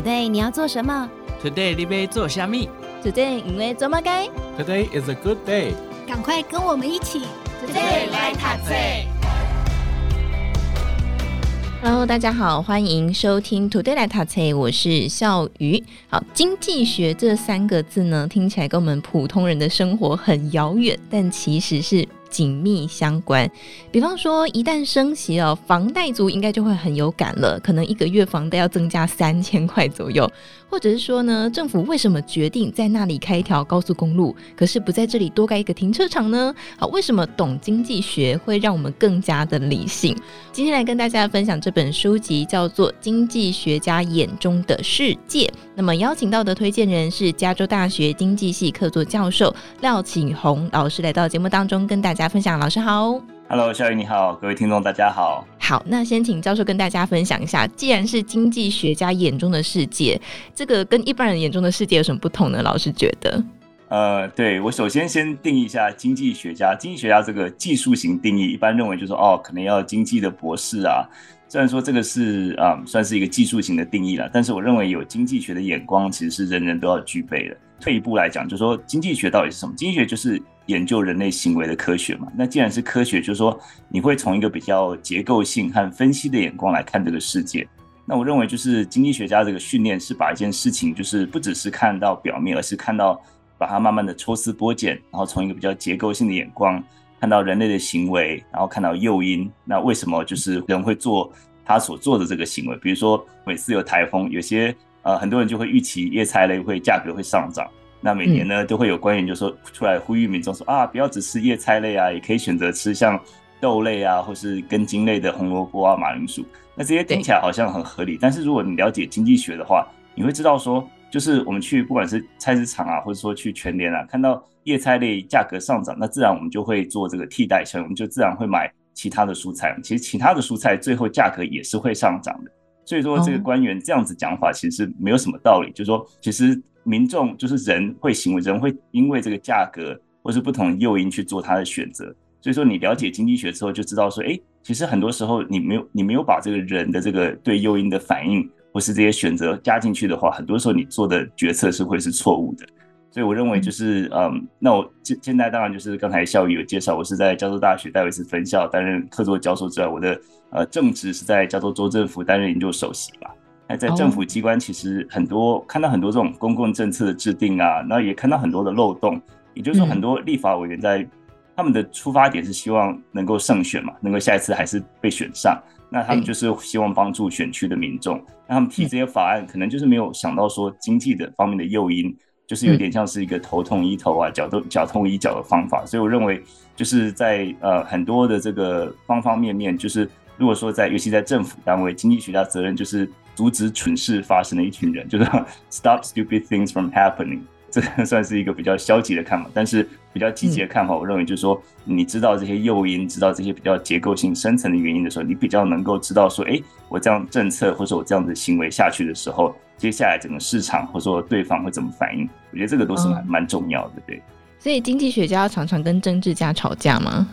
Today 你要做什么？Today 你要做虾米？Today 因为做么该？Today is a good day。赶快跟我们一起，Today 来读册。Hello，大家好，欢迎收听 Today 来读册，我是笑鱼。好，经济学这三个字呢，听起来跟我们普通人的生活很遥远，但其实是。紧密相关，比方说，一旦升息哦，房贷族应该就会很有感了，可能一个月房贷要增加三千块左右，或者是说呢，政府为什么决定在那里开一条高速公路，可是不在这里多盖一个停车场呢？好，为什么懂经济学会让我们更加的理性？今天来跟大家分享这本书籍，叫做《经济学家眼中的世界》。那么邀请到的推荐人是加州大学经济系客座教授廖启宏老师，来到节目当中跟大家分享。老师好，Hello，小雨你好，各位听众大家好。好，那先请教授跟大家分享一下，既然是经济学家眼中的世界，这个跟一般人眼中的世界有什么不同呢？老师觉得？呃，对，我首先先定义一下经济学家，经济学家这个技术型定义，一般认为就是说哦，可能要经济的博士啊。虽然说这个是啊、嗯，算是一个技术型的定义了，但是我认为有经济学的眼光，其实是人人都要具备的。退一步来讲，就是说经济学到底是什么？经济学就是研究人类行为的科学嘛。那既然是科学，就是说你会从一个比较结构性和分析的眼光来看这个世界。那我认为就是经济学家这个训练是把一件事情，就是不只是看到表面，而是看到把它慢慢的抽丝剥茧，然后从一个比较结构性的眼光。看到人类的行为，然后看到诱因，那为什么就是人会做他所做的这个行为？比如说每次有台风，有些呃很多人就会预期叶菜类会价格会上涨，那每年呢都会有官员就说出来呼吁民众说啊，不要只吃叶菜类啊，也可以选择吃像豆类啊，或是根茎类的红萝卜啊、马铃薯。那这些听起来好像很合理，但是如果你了解经济学的话，你会知道说。就是我们去不管是菜市场啊，或者说去全联啊，看到叶菜类价格上涨，那自然我们就会做这个替代性，我们就自然会买其他的蔬菜。其实其他的蔬菜最后价格也是会上涨的。所以说这个官员这样子讲法其实没有什么道理。就是说，其实民众就是人会行为，人会因为这个价格或是不同诱因去做他的选择。所以说你了解经济学之后就知道说，哎，其实很多时候你没有你没有把这个人的这个对诱因的反应。或是这些选择加进去的话，很多时候你做的决策是会是错误的。所以我认为就是，嗯，那我现现在当然就是刚才笑宇有介绍，我是在加州大学戴维斯分校担任客座教授之外，我的呃正职是在加州州政府担任研究首席吧。那在政府机关，其实很多看到很多这种公共政策的制定啊，那也看到很多的漏洞。也就是说，很多立法委员在他们的出发点是希望能够胜选嘛，能够下一次还是被选上。那他们就是希望帮助选区的民众，那他们提这些法案，可能就是没有想到说经济的方面的诱因，就是有点像是一个头痛医头啊，脚痛脚痛医脚的方法。所以我认为，就是在呃很多的这个方方面面，就是如果说在尤其在政府单位，经济学家责任就是阻止蠢事发生的一群人，就是 stop stupid things from happening。这算是一个比较消极的看法，但是比较积极的看法，我认为就是说，你知道这些诱因，知道这些比较结构性、深层的原因的时候，你比较能够知道说，哎，我这样政策或者我这样的行为下去的时候，接下来整个市场或者说对方会怎么反应？我觉得这个都是蛮蛮重要的，对。所以经济学家常常跟政治家吵架吗？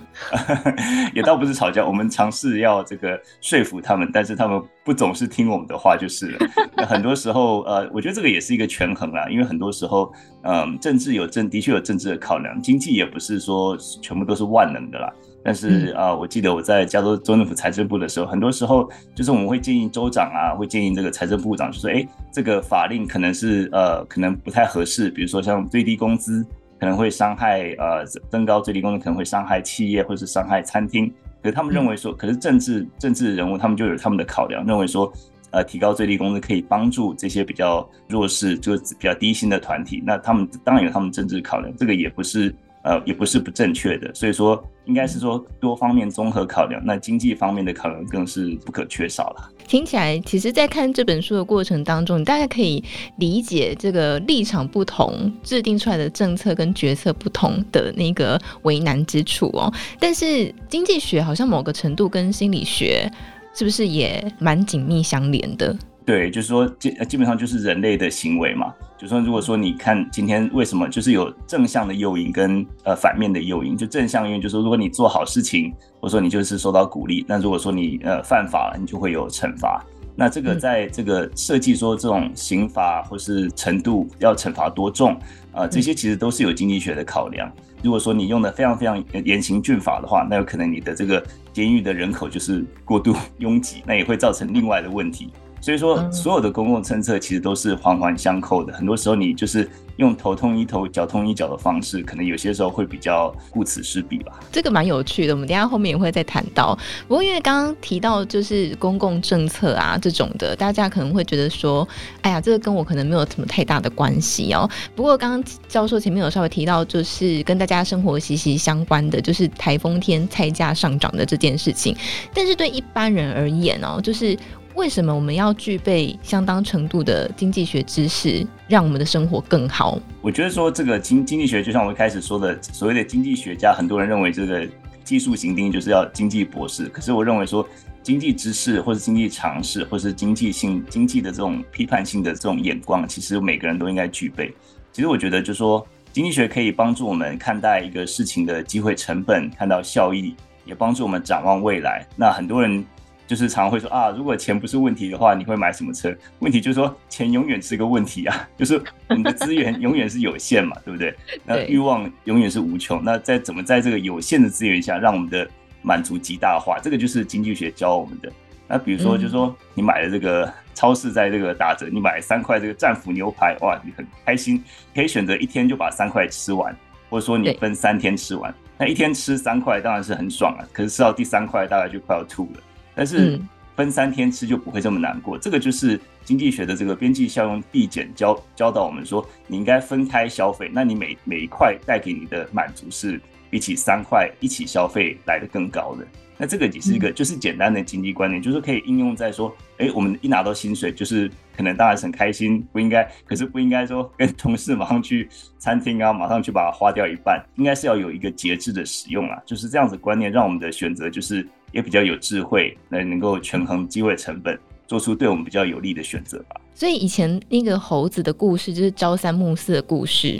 也倒不是吵架，我们尝试要这个说服他们，但是他们不总是听我们的话就是了。很多时候，呃，我觉得这个也是一个权衡啦，因为很多时候，嗯、呃，政治有政，的确有政治的考量，经济也不是说全部都是万能的啦。但是啊、呃，我记得我在加州州政府财政部的时候，很多时候就是我们会建议州长啊，会建议这个财政部长，就说，哎，这个法令可能是呃，可能不太合适，比如说像最低工资。可能会伤害呃，增高最低工资可能会伤害企业或者是伤害餐厅，可是他们认为说，可是政治政治人物他们就有他们的考量，认为说呃，提高最低工资可以帮助这些比较弱势就是比较低薪的团体，那他们当然有他们政治考量，这个也不是呃也不是不正确的，所以说应该是说多方面综合考量，那经济方面的考量更是不可缺少了。听起来，其实，在看这本书的过程当中，大概可以理解这个立场不同，制定出来的政策跟决策不同的那个为难之处哦。但是，经济学好像某个程度跟心理学是不是也蛮紧密相连的？对，就是说基基本上就是人类的行为嘛。就是说如果说你看今天为什么就是有正向的诱因跟呃反面的诱因，就正向因为就是说如果你做好事情，或者说你就是受到鼓励，那如果说你呃犯法了，你就会有惩罚。那这个在这个设计说这种刑罚或是程度要惩罚多重啊、呃，这些其实都是有经济学的考量。如果说你用的非常非常严刑峻法的话，那有可能你的这个监狱的人口就是过度 拥挤，那也会造成另外的问题。所以说，所有的公共政策其实都是环环相扣的。很多时候，你就是用头痛医头，脚痛医脚的方式，可能有些时候会比较顾此失彼吧。这个蛮有趣的，我们等下后面也会再谈到。不过，因为刚刚提到就是公共政策啊这种的，大家可能会觉得说，哎呀，这个跟我可能没有什么太大的关系哦。不过，刚刚教授前面有稍微提到，就是跟大家生活息息相关的，就是台风天菜价上涨的这件事情。但是对一般人而言哦，就是。为什么我们要具备相当程度的经济学知识，让我们的生活更好？我觉得说这个经经济学，就像我一开始说的，所谓的经济学家，很多人认为这个技术型定义就是要经济博士。可是我认为说，经济知识或是经济常识，或是经济性经济的这种批判性的这种眼光，其实每个人都应该具备。其实我觉得，就说经济学可以帮助我们看待一个事情的机会成本，看到效益，也帮助我们展望未来。那很多人。就是常常会说啊，如果钱不是问题的话，你会买什么车？问题就是说，钱永远是个问题啊。就是我们的资源永远是有限嘛，对不对？那欲望永远是无穷。那在怎么在这个有限的资源下，让我们的满足极大化？这个就是经济学教我们的。那比如说，就是说你买了这个超市在这个打折，你买三块这个战斧牛排，哇，你很开心，可以选择一天就把三块吃完，或者说你分三天吃完。那一天吃三块当然是很爽啊，可是吃到第三块大概就快要吐了。但是分三天吃就不会这么难过，嗯、这个就是经济学的这个边际效用递减教教导我们说，你应该分开消费，那你每每一块带给你的满足是比起三块一起消费来的更高的。那这个也是一个就是简单的经济观念，嗯、就是可以应用在说，哎，我们一拿到薪水，就是可能当然是很开心，不应该，可是不应该说跟同事马上去餐厅啊，马上去把它花掉一半，应该是要有一个节制的使用啊，就是这样子观念，让我们的选择就是也比较有智慧，来能够权衡机会成本，做出对我们比较有利的选择吧。所以以前那个猴子的故事就是朝三暮四的故事，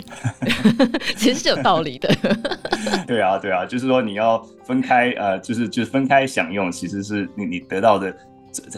其实是有道理的。对啊，对啊，就是说你要分开，呃，就是就是分开享用，其实是你你得到的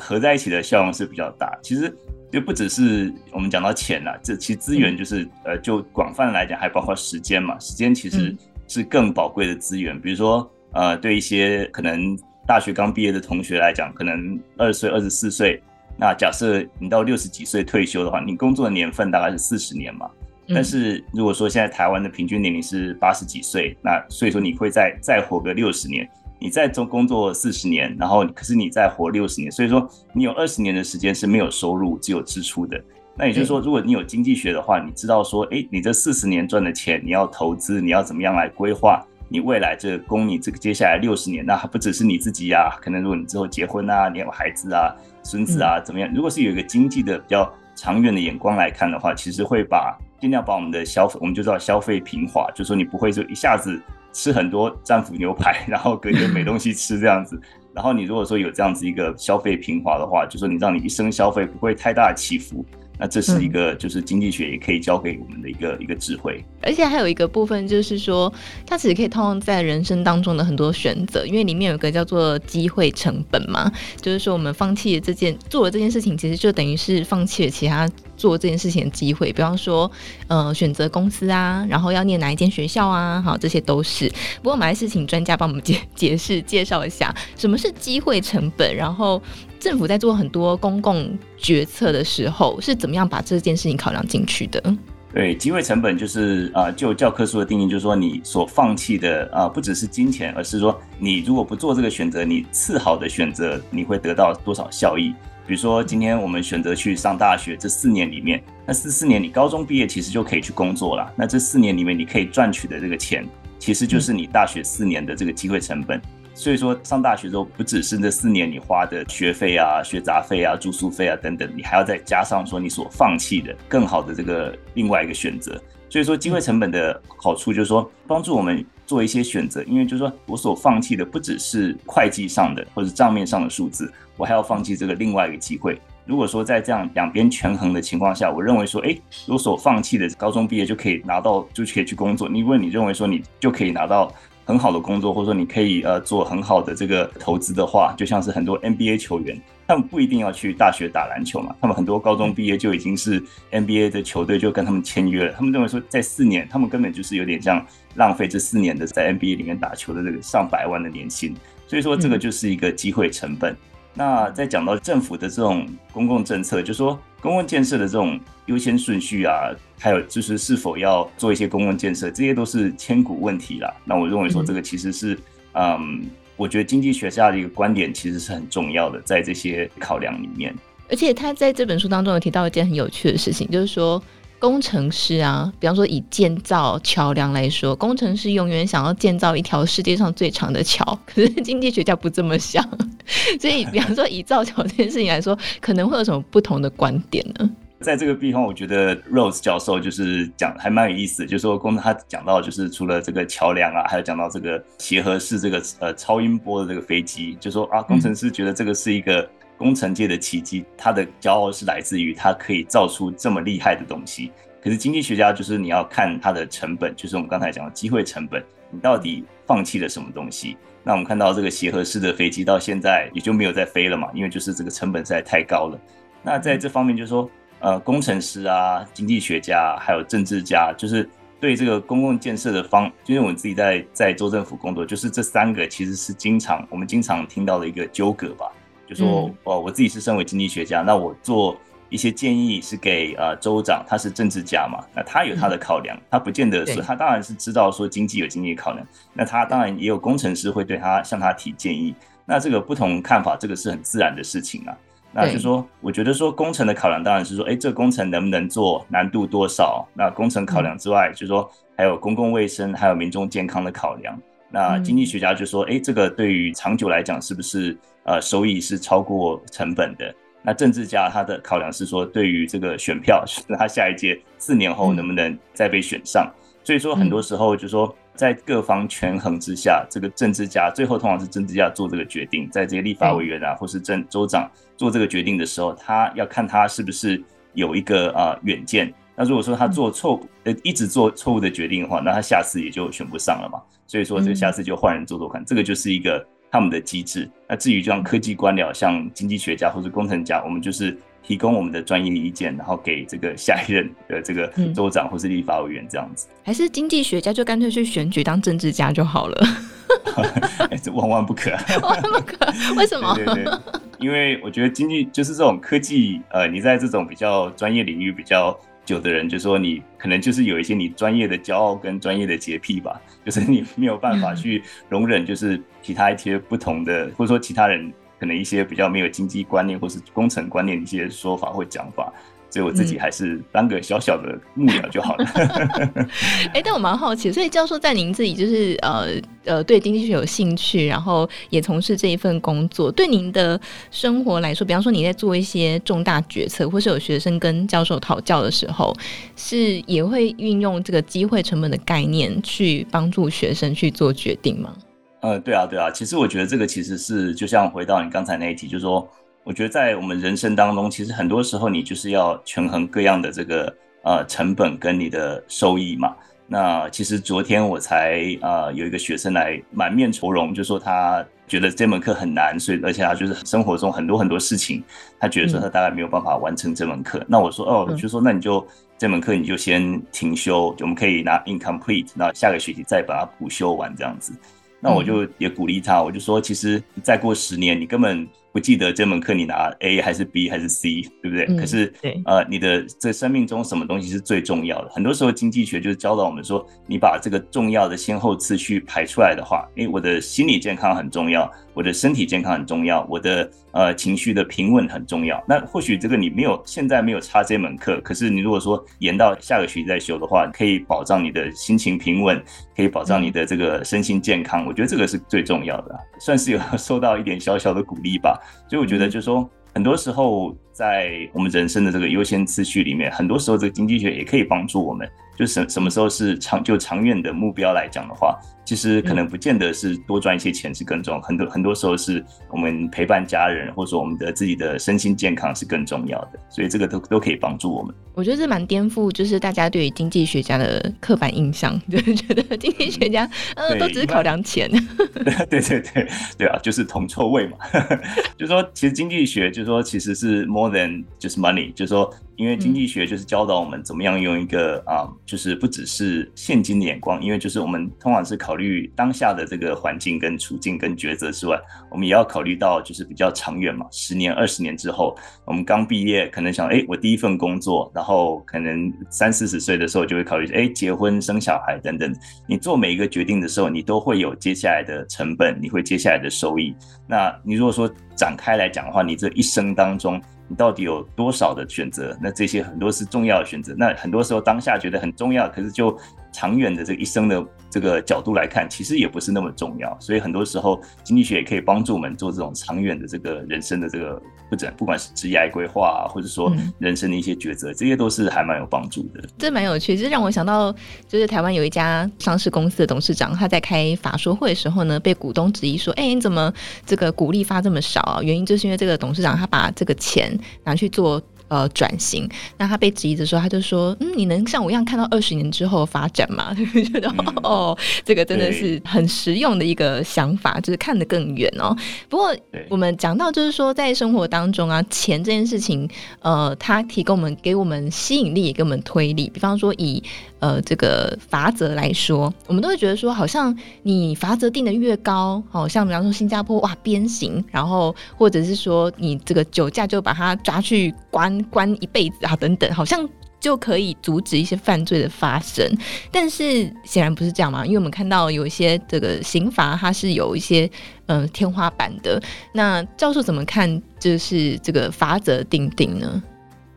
合在一起的效用是比较大。其实就不只是我们讲到钱啦，这其实资源就是、嗯、呃，就广泛来讲还包括时间嘛。时间其实是更宝贵的资源。嗯、比如说呃，对一些可能大学刚毕业的同学来讲，可能二十岁、二十四岁。那假设你到六十几岁退休的话，你工作的年份大概是四十年嘛。但是如果说现在台湾的平均年龄是八十几岁，那所以说你会再再活个六十年，你再做工作四十年，然后可是你再活六十年，所以说你有二十年的时间是没有收入，只有支出的。那也就是说，如果你有经济学的话，你知道说，哎，你这四十年赚的钱，你要投资，你要怎么样来规划？你未来这个供你这个接下来六十年，那还不只是你自己呀、啊，可能如果你之后结婚啊，你有孩子啊、孙子啊，怎么样？如果是有一个经济的比较长远的眼光来看的话，其实会把尽量把我们的消费，我们就知道消费平滑，就是说你不会说一下子吃很多战斧牛排，然后隔天没东西吃这样子。然后你如果说有这样子一个消费平滑的话，就说你让你一生消费不会太大的起伏。那这是一个，就是经济学也可以教给我们的一个、嗯、一个智慧，而且还有一个部分就是说，它其实可以套用在人生当中的很多选择，因为里面有一个叫做机会成本嘛，就是说我们放弃了这件做了这件事情，其实就等于是放弃了其他做这件事情的机会，比方说，呃，选择公司啊，然后要念哪一间学校啊，好，这些都是。不过我们还是请专家帮我们解 解释介绍一下什么是机会成本，然后。政府在做很多公共决策的时候，是怎么样把这件事情考量进去的？对，机会成本就是啊、就教科书的定义，就是说你所放弃的啊、不只是金钱，而是说你如果不做这个选择，你次好的选择，你会得到多少效益？比如说，今天我们选择去上大学，这四年里面，那四四年你高中毕业其实就可以去工作了。那这四年里面你可以赚取的这个钱，其实就是你大学四年的这个机会成本。所以说，上大学之后不只是这四年你花的学费啊、学杂费啊、住宿费啊等等，你还要再加上说你所放弃的更好的这个另外一个选择。所以说，机会成本的好处就是说，帮助我们做一些选择，因为就是说我所放弃的不只是会计上的或者账面上的数字，我还要放弃这个另外一个机会。如果说在这样两边权衡的情况下，我认为说，哎，我所放弃的高中毕业就可以拿到，就可以去工作。因为你认为说你就可以拿到。很好的工作，或者说你可以呃做很好的这个投资的话，就像是很多 NBA 球员，他们不一定要去大学打篮球嘛，他们很多高中毕业就已经是 NBA 的球队就跟他们签约了。他们认为说，在四年，他们根本就是有点像浪费这四年的在 NBA 里面打球的这个上百万的年薪。所以说，这个就是一个机会成本。那再讲到政府的这种公共政策，就是说公共建设的这种优先顺序啊，还有就是是否要做一些公共建设，这些都是千古问题啦。那我认为说，这个其实是嗯。我觉得经济学家的一个观点其实是很重要的，在这些考量里面。而且他在这本书当中有提到一件很有趣的事情，就是说工程师啊，比方说以建造桥梁来说，工程师永远想要建造一条世界上最长的桥，可是经济学家不这么想。所以，比方说以造桥这件事情来说，可能会有什么不同的观点呢？在这个地方，我觉得 Rose 教授就是讲还蛮有意思，就是说工程他讲到就是除了这个桥梁啊，还有讲到这个协和式这个呃超音波的这个飞机，就说啊，工程师觉得这个是一个工程界的奇迹，他的骄傲是来自于他可以造出这么厉害的东西。可是经济学家就是你要看它的成本，就是我们刚才讲的机会成本，你到底放弃了什么东西？那我们看到这个协和式的飞机到现在也就没有再飞了嘛，因为就是这个成本实在太高了。那在这方面就是说。呃，工程师啊，经济学家，还有政治家，就是对这个公共建设的方，就是我们自己在在州政府工作，就是这三个其实是经常我们经常听到的一个纠葛吧。就说哦、呃，我自己是身为经济学家，那我做一些建议是给呃州长，他是政治家嘛，那他有他的考量，他不见得是他当然是知道说经济有经济考量，那他当然也有工程师会对他向他提建议，那这个不同看法，这个是很自然的事情啊。那就是说，我觉得说工程的考量当然是说，哎，这个工程能不能做，难度多少？那工程考量之外，就是说还有公共卫生，还有民众健康的考量。那经济学家就说，哎，这个对于长久来讲，是不是呃收益是超过成本的？那政治家他的考量是说，对于这个选票，是 他下一届四年后能不能再被选上？所以说很多时候就是说。在各方权衡之下，这个政治家最后通常是政治家做这个决定，在这些立法委员啊，或是政州长做这个决定的时候，他要看他是不是有一个啊远见。那如果说他做错呃一直做错误的决定的话，那他下次也就选不上了嘛。所以说这个下次就换人做做看，这个就是一个他们的机制。那至于像科技官僚，像经济学家或者工程家，我们就是。提供我们的专业意见，然后给这个下一任的这个州长或是立法委员这样子，还是经济学家就干脆去选举当政治家就好了？哎，这万万不可，万万不可，为什么？对对对，因为我觉得经济就是这种科技，呃，你在这种比较专业领域比较久的人，就说你可能就是有一些你专业的骄傲跟专业的洁癖吧，就是你没有办法去容忍，就是其他一些不同的，或者说其他人。可能一些比较没有经济观念或是工程观念的一些说法或讲法，所以我自己还是当个小小的幕僚就好了。哎、欸，但我蛮好奇，所以教授在您自己就是呃呃对经济学有兴趣，然后也从事这一份工作，对您的生活来说，比方说你在做一些重大决策，或是有学生跟教授讨教的时候，是也会运用这个机会成本的概念去帮助学生去做决定吗？呃，对啊，对啊，其实我觉得这个其实是就像回到你刚才那一题，就是说，我觉得在我们人生当中，其实很多时候你就是要权衡各样的这个呃成本跟你的收益嘛。那其实昨天我才呃有一个学生来满面愁容，就说他觉得这门课很难，所以而且他就是生活中很多很多事情，他觉得说他大概没有办法完成这门课。嗯、那我说哦，就说那你就这门课你就先停修，我们可以拿 incomplete，那下个学期再把它补修完这样子。那我就也鼓励他，我就说，其实再过十年，你根本不记得这门课你拿 A 还是 B 还是 C，对不对？嗯、可是，对呃，你的这生命中什么东西是最重要的？很多时候经济学就是教导我们说，你把这个重要的先后次序排出来的话，诶，我的心理健康很重要，我的身体健康很重要，我的呃情绪的平稳很重要。那或许这个你没有现在没有差这门课，可是你如果说延到下个学期再修的话，可以保障你的心情平稳，可以保障你的这个身心健康。我觉得这个是最重要的，算是有受到一点小小的鼓励吧。所以我觉得就是说，很多时候在我们人生的这个优先次序里面，很多时候这个经济学也可以帮助我们。就什什么时候是长就长远的目标来讲的话。其实可能不见得是多赚一些钱是更重要，很多很多时候是我们陪伴家人，或者说我们的自己的身心健康是更重要的，所以这个都都可以帮助我们。我觉得这蛮颠覆，就是大家对于经济学家的刻板印象，就是觉得经济学家 呃都只是考量钱。对对对对啊，就是铜臭味嘛。就是说，其实经济学就是说其实是 more than just money，就是说。因为经济学就是教导我们怎么样用一个啊、嗯，就是不只是现金的眼光，因为就是我们通常是考虑当下的这个环境跟处境跟抉择之外，我们也要考虑到就是比较长远嘛，十年、二十年之后，我们刚毕业可能想，哎，我第一份工作，然后可能三四十岁的时候就会考虑，哎，结婚生小孩等等。你做每一个决定的时候，你都会有接下来的成本，你会接下来的收益。那你如果说展开来讲的话，你这一生当中。你到底有多少的选择？那这些很多是重要的选择。那很多时候当下觉得很重要，可是就长远的这一生的这个角度来看，其实也不是那么重要。所以很多时候经济学也可以帮助我们做这种长远的这个人生的这个不整，不管是职业规划啊，或者说人生的一些抉择，这些都是还蛮有帮助的。这蛮有趣，这让我想到，就是台湾有一家上市公司的董事长，他在开法说会的时候呢，被股东质疑说：“哎，你怎么这个股利发这么少啊？”原因就是因为这个董事长他把这个钱拿去做。呃，转型。那他被质疑的时候，他就说：“嗯，你能像我一样看到二十年之后发展吗？” 觉得、嗯、哦，这个真的是很实用的一个想法，就是看得更远哦。不过我们讲到，就是说在生活当中啊，钱这件事情，呃，它提供我们给我们吸引力，也给我们推力。比方说以呃，这个罚则来说，我们都会觉得说，好像你罚则定的越高，好像比方说新加坡哇鞭刑，然后或者是说你这个酒驾就把他抓去关关一辈子啊等等，好像就可以阻止一些犯罪的发生。但是显然不是这样嘛，因为我们看到有一些这个刑罚它是有一些嗯、呃、天花板的。那教授怎么看？就是这个法则定定呢？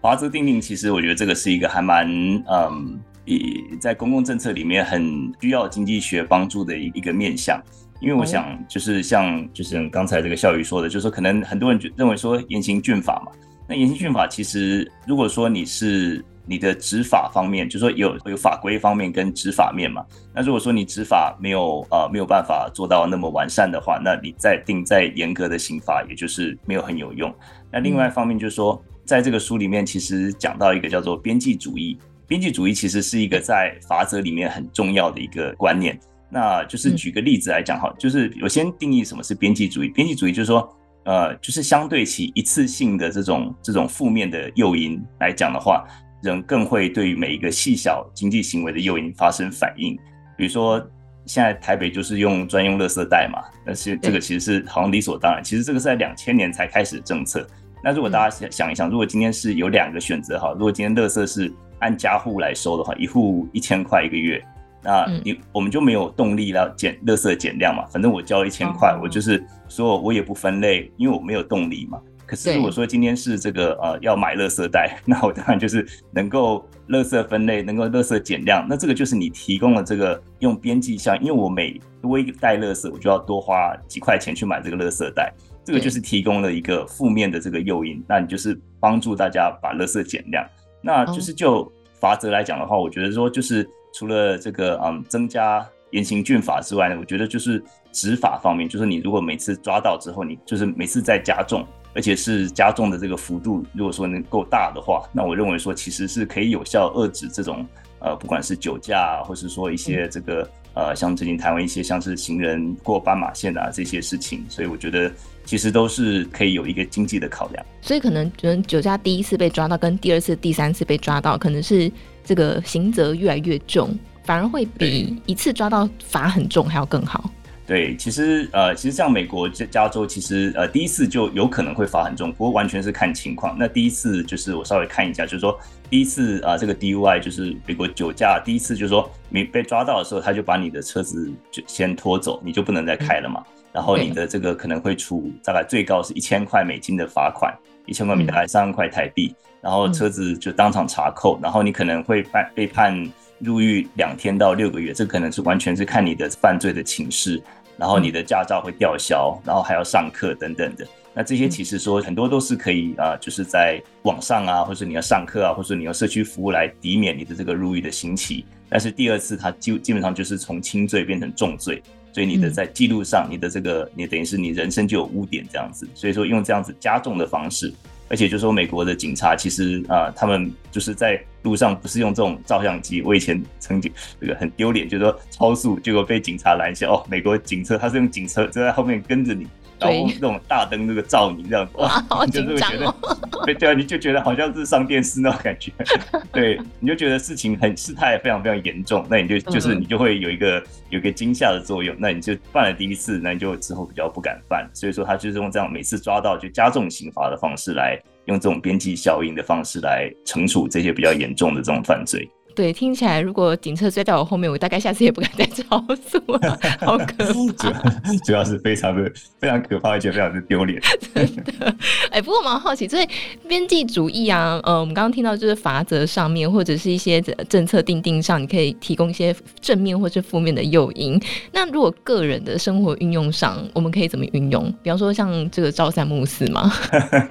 法则定定，其实我觉得这个是一个还蛮嗯。以在公共政策里面很需要经济学帮助的一一个面向，因为我想就是像就是刚才这个笑宇说的，就是说可能很多人认为说严刑峻法嘛，那严刑峻法其实如果说你是你的执法方面，就是说有有法规方面跟执法面嘛，那如果说你执法没有呃没有办法做到那么完善的话，那你再定再严格的刑罚，也就是没有很有用。那另外一方面就是说，在这个书里面其实讲到一个叫做边际主义。边际主义其实是一个在法则里面很重要的一个观念。那就是举个例子来讲哈，就是我先定义什么是边际主义。边际主义就是说，呃，就是相对起一次性的这种这种负面的诱因来讲的话，人更会对于每一个细小经济行为的诱因发生反应。比如说，现在台北就是用专用垃圾袋嘛，但是这个其实是好像理所当然。其实这个是在两千年才开始的政策。那如果大家想想一想，如果今天是有两个选择哈，如果今天垃圾是按家户来收的话，一户一千块一个月，那你我们就没有动力了减垃圾减量嘛。反正我交一千块，我就是说我也不分类，因为我没有动力嘛。可是如果说今天是这个呃要买垃圾袋，那我当然就是能够垃圾分类，能够垃圾减量。那这个就是你提供了这个用边际效应，因为我每多一个袋垃圾，我就要多花几块钱去买这个垃圾袋。这个就是提供了一个负面的这个诱因，那你就是帮助大家把垃圾减量。那就是就法则来讲的话，我觉得说就是除了这个嗯增加严刑峻法之外呢，我觉得就是执法方面，就是你如果每次抓到之后，你就是每次再加重，而且是加重的这个幅度，如果说能够大的话，那我认为说其实是可以有效遏制这种呃不管是酒驾，或是说一些这个呃像最近台湾一些像是行人过斑马线啊这些事情，所以我觉得。其实都是可以有一个经济的考量，所以可能觉得酒驾第一次被抓到，跟第二次、第三次被抓到，可能是这个刑责越来越重，反而会比一次抓到罚很重还要更好。对，其实呃，其实像美国加加州，其实呃第一次就有可能会罚很重，不过完全是看情况。那第一次就是我稍微看一下，就是说第一次啊、呃，这个 DUI 就是美国酒驾，第一次就是说你被抓到的时候，他就把你的车子就先拖走，你就不能再开了嘛。嗯然后你的这个可能会处大概最高是一千块美金的罚款，一千块美金大概三万块台币，然后车子就当场查扣，然后你可能会判被判入狱两天到六个月，这可能是完全是看你的犯罪的情势，然后你的驾照会吊销，然后还要上课等等的。那这些其实说很多都是可以啊，就是在网上啊，或者你要上课啊，或者你要社区服务来抵免你的这个入狱的刑期。但是第二次它基基本上就是从轻罪变成重罪，所以你的在记录上，你的这个你等于是你人生就有污点这样子。所以说用这样子加重的方式，而且就说美国的警察其实啊，他们就是在路上不是用这种照相机。我以前曾经这个很丢脸，就是说超速结果被警察拦下。哦，美国警车他是用警车就在后面跟着你。然后那种大灯那个照你这样子，哇，好 紧张哦！对对啊，你就觉得好像是上电视那种感觉，对，你就觉得事情很事态非常非常严重，那你就就是你就会有一个有一个惊吓的作用，那你就犯了第一次，那你就之后比较不敢犯。所以说他就是用这样每次抓到就加重刑罚的方式来用这种边际效应的方式来惩处这些比较严重的这种犯罪。对，听起来如果警车追在我后面，我大概下次也不敢再超速了，好可怕。主要 主要是非常的非常可怕，而且非常的丢脸。真的，哎、欸，不过我蛮好奇，所以边际主义啊，呃，我们刚刚听到就是法则上面，或者是一些政策定定上，你可以提供一些正面或是负面的诱因。那如果个人的生活运用上，我们可以怎么运用？比方说像这个朝三暮四吗？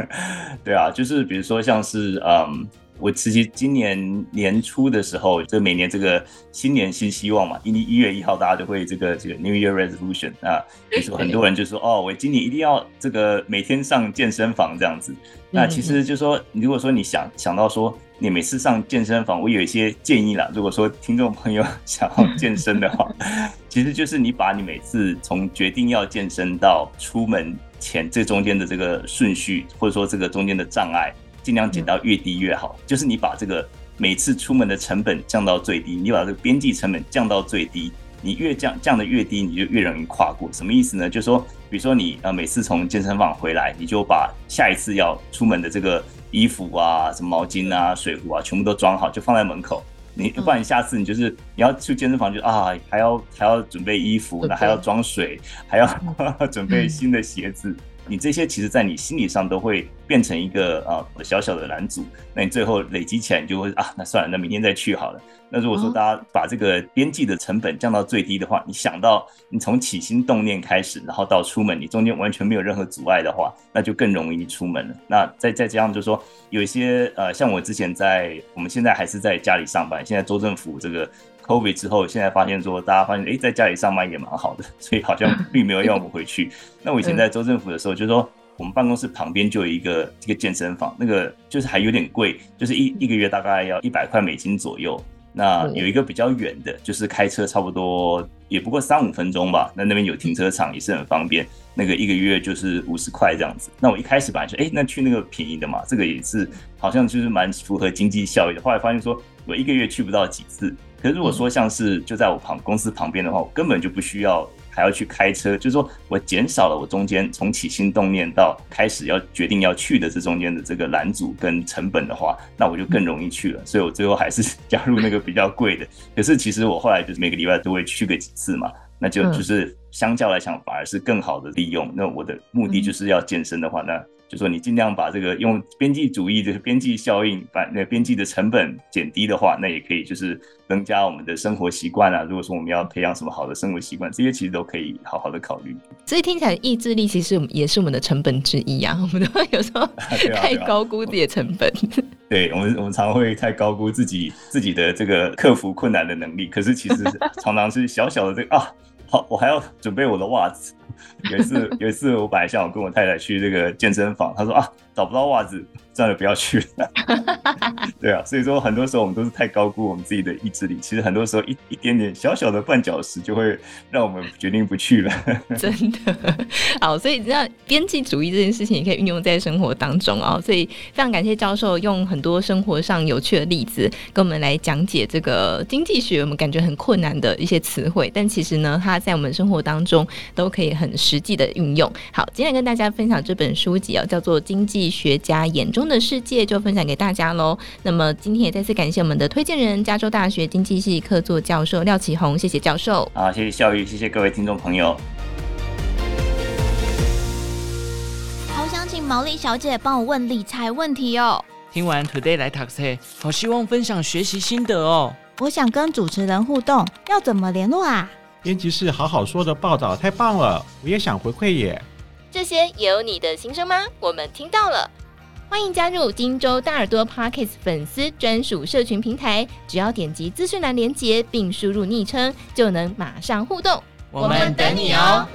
对啊，就是比如说像是嗯。我其实今年年初的时候，就每年这个新年新希望嘛，一一月一号大家都会这个这个 New Year Resolution 啊，就是很多人就说哦，我今年一定要这个每天上健身房这样子。那其实就说，如果说你想想到说你每次上健身房，我有一些建议啦。如果说听众朋友 想要健身的话，其实就是你把你每次从决定要健身到出门前这中间的这个顺序，或者说这个中间的障碍。尽量减到越低越好，就是你把这个每次出门的成本降到最低，你把这个边际成本降到最低，你越降降的越低，你就越容易跨过。什么意思呢？就是说，比如说你呃每次从健身房回来，你就把下一次要出门的这个衣服啊、什么毛巾啊、水壶啊，全部都装好，就放在门口。你不然下次你就是你要去健身房就，就啊还要还要准备衣服，那还要装水，还要 准备新的鞋子。你这些其实，在你心理上都会变成一个呃小小的拦阻，那你最后累积起来，你就会啊，那算了，那明天再去好了。那如果说大家把这个边际的成本降到最低的话，你想到你从起心动念开始，然后到出门，你中间完全没有任何阻碍的话，那就更容易出门了。那再再加上，就是说有一些呃，像我之前在，我们现在还是在家里上班，现在州政府这个。COVID 之后，现在发现说，大家发现，哎，在家里上班也蛮好的，所以好像并没有要我们回去。那我以前在州政府的时候，就是说我们办公室旁边就有一个一个健身房，那个就是还有点贵，就是一一个月大概要一百块美金左右。那有一个比较远的，就是开车差不多也不过三五分钟吧。那那边有停车场，也是很方便。那个一个月就是五十块这样子。那我一开始本来说，哎，那去那个便宜的嘛，这个也是好像就是蛮符合经济效益的。后来发现说，我一个月去不到几次。可是如果说像是就在我旁公司旁边的话，我根本就不需要还要去开车，就是说我减少了我中间从起心动念到开始要决定要去的这中间的这个拦阻跟成本的话，那我就更容易去了。所以我最后还是加入那个比较贵的。可是其实我后来就是每个礼拜都会去个几次嘛，那就就是相较来讲反而是更好的利用。那我的目的就是要健身的话，那。就说你尽量把这个用边际主义的边际效应，把那边际的成本减低的话，那也可以就是增加我们的生活习惯啊。如果说我们要培养什么好的生活习惯，这些其实都可以好好的考虑。所以听起来意志力其实也是我们的成本之一啊。我们都会有时候 太高估自己的成本。对我们，我们常常会太高估自己自己的这个克服困难的能力。可是其实常常是小小的这个啊，好，我还要准备我的袜子。有一次，有一次我本来想我跟我太太去这个健身房，她说啊，找不到袜子。算了，不要去了。对啊，所以说很多时候我们都是太高估我们自己的意志力。其实很多时候一一点点小小的绊脚石就会让我们决定不去了。真的好，所以那边际主义这件事情也可以运用在生活当中啊。所以非常感谢教授用很多生活上有趣的例子跟我们来讲解这个经济学我们感觉很困难的一些词汇，但其实呢，它在我们生活当中都可以很实际的运用。好，今天跟大家分享这本书籍啊，叫做《经济学家眼中》的世界就分享给大家喽。那么今天也再次感谢我们的推荐人，加州大学经济系客座教授廖启宏，谢谢教授。好，谢谢孝瑜，谢谢各位听众朋友。好想请毛利小姐帮我问理财问题哦。听完 Today 来 Taxi，，好希望分享学习心得哦。我想跟主持人互动，要怎么联络啊？编辑室好好说的报道太棒了，我也想回馈耶。这些也有你的心声吗？我们听到了，欢迎加入荆州大耳朵 Podcast 粉丝专属社群平台，只要点击资讯栏连接并输入昵称，就能马上互动。我们等你哦。